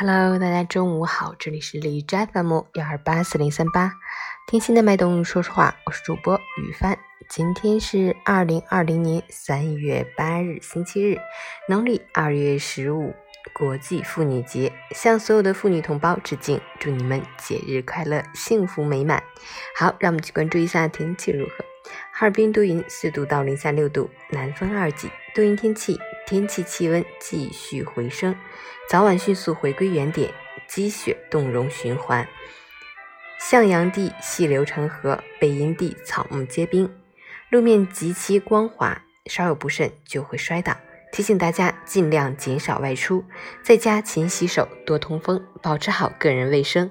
Hello，大家中午好，这里是李斋 FM 幺二八四零三八，听心的脉动，说实话，我是主播雨帆。今天是二零二零年三月八日，星期日，农历二月十五，国际妇女节，向所有的妇女同胞致敬，祝你们节日快乐，幸福美满。好，让我们去关注一下天气如何。哈尔滨多云，四度到零下六度，南风二级，多云天气，天气气温继续回升，早晚迅速回归原点，积雪冻融循环。向阳地细流成河，北阴地草木皆冰，路面极其光滑，稍有不慎就会摔倒。提醒大家尽量减少外出，在家勤洗手，多通风，保持好个人卫生。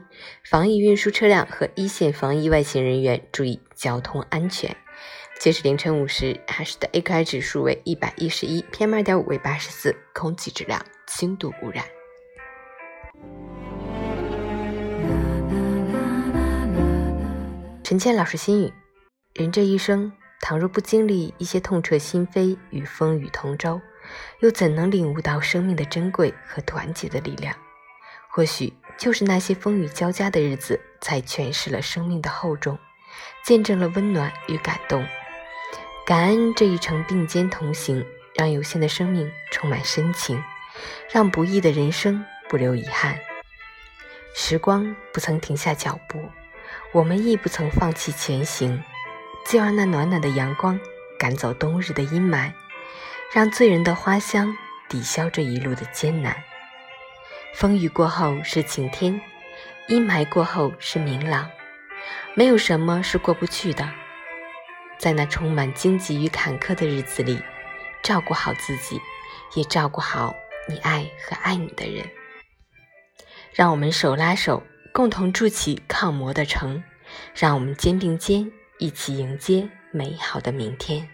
防疫运输车辆和一线防疫外勤人员注意交通安全。截止凌晨五时，海市的 AQI 指数为一百一十一，PM 二点五为八十四，空气质量轻度污染。陈倩老师心语：人这一生，倘若不经历一些痛彻心扉与风雨同舟，又怎能领悟到生命的珍贵和团结的力量？或许就是那些风雨交加的日子，才诠释了生命的厚重，见证了温暖与感动。感恩这一程并肩同行，让有限的生命充满深情，让不易的人生不留遗憾。时光不曾停下脚步，我们亦不曾放弃前行。就让那暖暖的阳光赶走冬日的阴霾。让醉人的花香抵消这一路的艰难。风雨过后是晴天，阴霾过后是明朗。没有什么是过不去的。在那充满荆棘与坎坷的日子里，照顾好自己，也照顾好你爱和爱你的人。让我们手拉手，共同筑起抗魔的城。让我们肩并肩，一起迎接美好的明天。